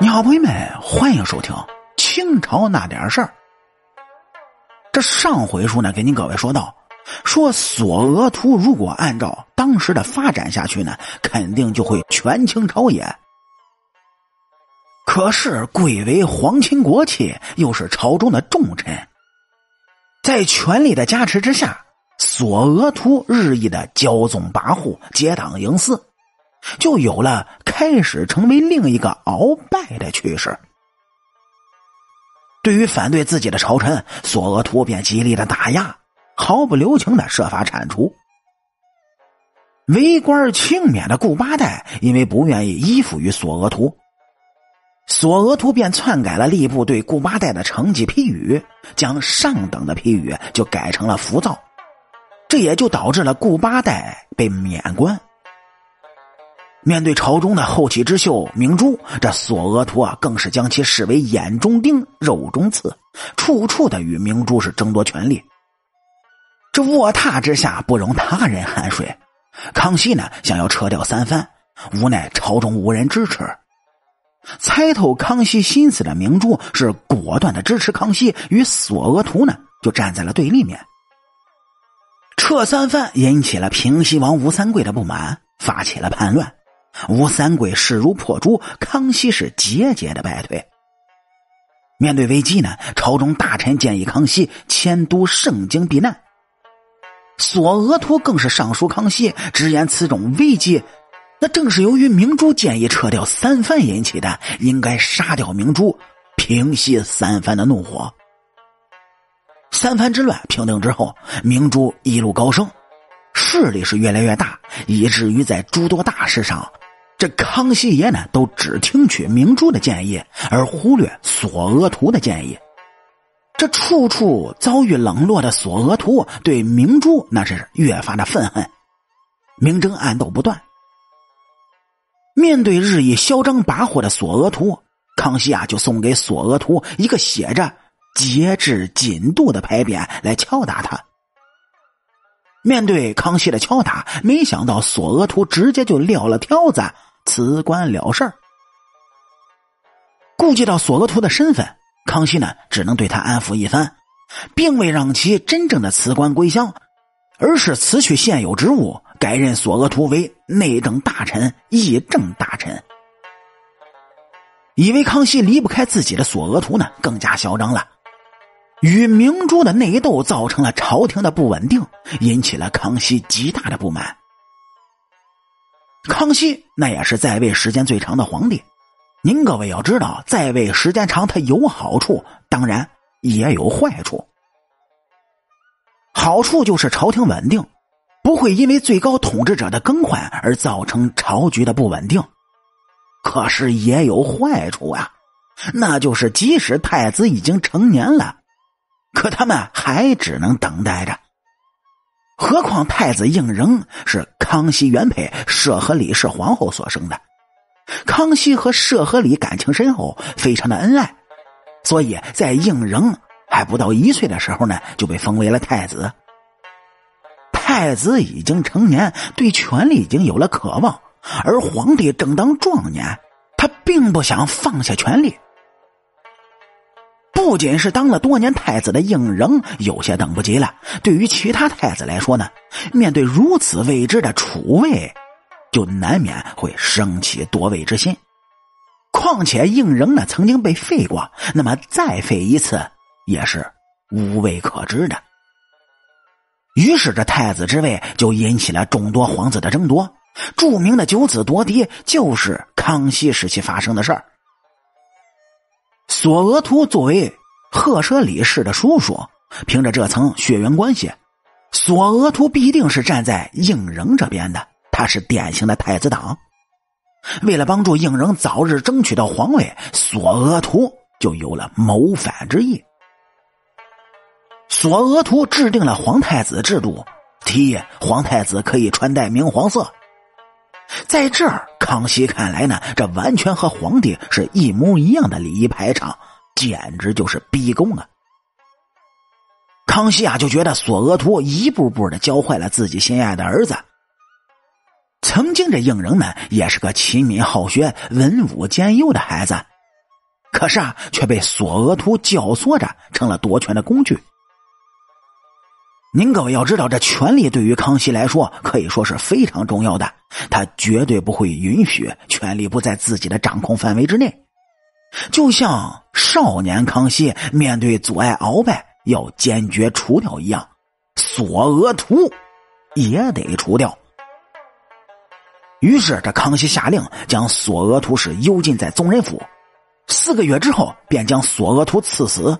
你好，朋友们，欢迎收听《清朝那点事儿》。这上回书呢，给您各位说到，说索额图如果按照当时的发展下去呢，肯定就会权倾朝野。可是贵为皇亲国戚，又是朝中的重臣，在权力的加持之下，索额图日益的骄纵跋扈、结党营私。就有了开始成为另一个鳌拜的趋势。对于反对自己的朝臣，索额图便极力的打压，毫不留情的设法铲除。为官轻免的顾八代因为不愿意依附于索额图，索额图便篡改了吏部对顾八代的成绩批语，将上等的批语就改成了浮躁，这也就导致了顾八代被免官。面对朝中的后起之秀明珠，这索额图啊，更是将其视为眼中钉、肉中刺，处处的与明珠是争夺权力。这卧榻之下不容他人酣睡。康熙呢，想要撤掉三藩，无奈朝中无人支持。猜透康熙心思的明珠是果断的支持康熙，与索额图呢就站在了对立面。撤三藩引起了平西王吴三桂的不满，发起了叛乱。吴三桂势如破竹，康熙是节节的败退。面对危机呢，朝中大臣建议康熙迁都盛京避难。索额图更是上书康熙，直言此种危机，那正是由于明珠建议撤掉三藩引起的，应该杀掉明珠，平息三藩的怒火。三藩之乱平定之后，明珠一路高升，势力是越来越大，以至于在诸多大事上。这康熙爷呢，都只听取明珠的建议，而忽略索额图的建议。这处处遭遇冷落的索额图，对明珠那是越发的愤恨，明争暗斗不断。面对日益嚣张跋扈的索额图，康熙啊，就送给索额图一个写着“节制谨度”的牌匾来敲打他。面对康熙的敲打，没想到索额图直接就撂了挑子。辞官了事儿，顾及到索额图的身份，康熙呢只能对他安抚一番，并未让其真正的辞官归乡，而是辞去现有职务，改任索额图为内政大臣、议政大臣。以为康熙离不开自己的索额图呢，更加嚣张了。与明珠的内斗造成了朝廷的不稳定，引起了康熙极大的不满。康熙那也是在位时间最长的皇帝，您各位要知道，在位时间长，它有好处，当然也有坏处。好处就是朝廷稳定，不会因为最高统治者的更换而造成朝局的不稳定。可是也有坏处啊，那就是即使太子已经成年了，可他们还只能等待着。何况太子胤禛是康熙原配摄和李氏皇后所生的，康熙和摄和李感情深厚，非常的恩爱，所以在胤禛还不到一岁的时候呢，就被封为了太子。太子已经成年，对权力已经有了渴望，而皇帝正当壮年，他并不想放下权力。不仅是当了多年太子的胤禛有些等不及了，对于其他太子来说呢，面对如此未知的储位，就难免会生起夺位之心。况且胤禛呢曾经被废过，那么再废一次也是无位可知的。于是这太子之位就引起了众多皇子的争夺。著名的九子夺嫡就是康熙时期发生的事儿。索额图作为赫舍里氏的叔叔，凭着这层血缘关系，索额图必定是站在胤禛这边的。他是典型的太子党。为了帮助胤禛早日争取到皇位，索额图就有了谋反之意。索额图制定了皇太子制度，提议皇太子可以穿戴明黄色。在这儿，康熙看来呢，这完全和皇帝是一模一样的礼仪排场，简直就是逼宫啊！康熙啊，就觉得索额图一步步的教坏了自己心爱的儿子。曾经这胤禛呢，也是个勤敏好学、文武兼优的孩子，可是啊，却被索额图教唆着，成了夺权的工具。您各位要知道，这权力对于康熙来说可以说是非常重要的，他绝对不会允许权力不在自己的掌控范围之内。就像少年康熙面对阻碍鳌拜要坚决除掉一样，索额图也得除掉。于是，这康熙下令将索额图是幽禁在宗人府，四个月之后便将索额图赐死。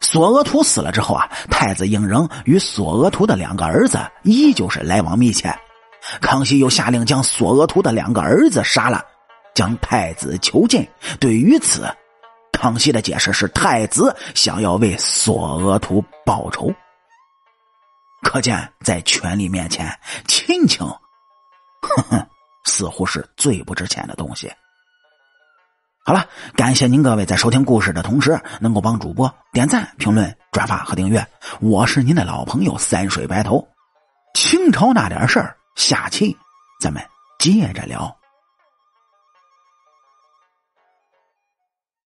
索额图死了之后啊，太子胤禛与索额图的两个儿子依旧是来往密切。康熙又下令将索额图的两个儿子杀了，将太子囚禁。对于此，康熙的解释是太子想要为索额图报仇。可见，在权力面前，亲情，哼哼，似乎是最不值钱的东西。好了，感谢您各位在收听故事的同时，能够帮主播点赞、评论、转发和订阅。我是您的老朋友三水白头。清朝那点事儿，下期咱们接着聊。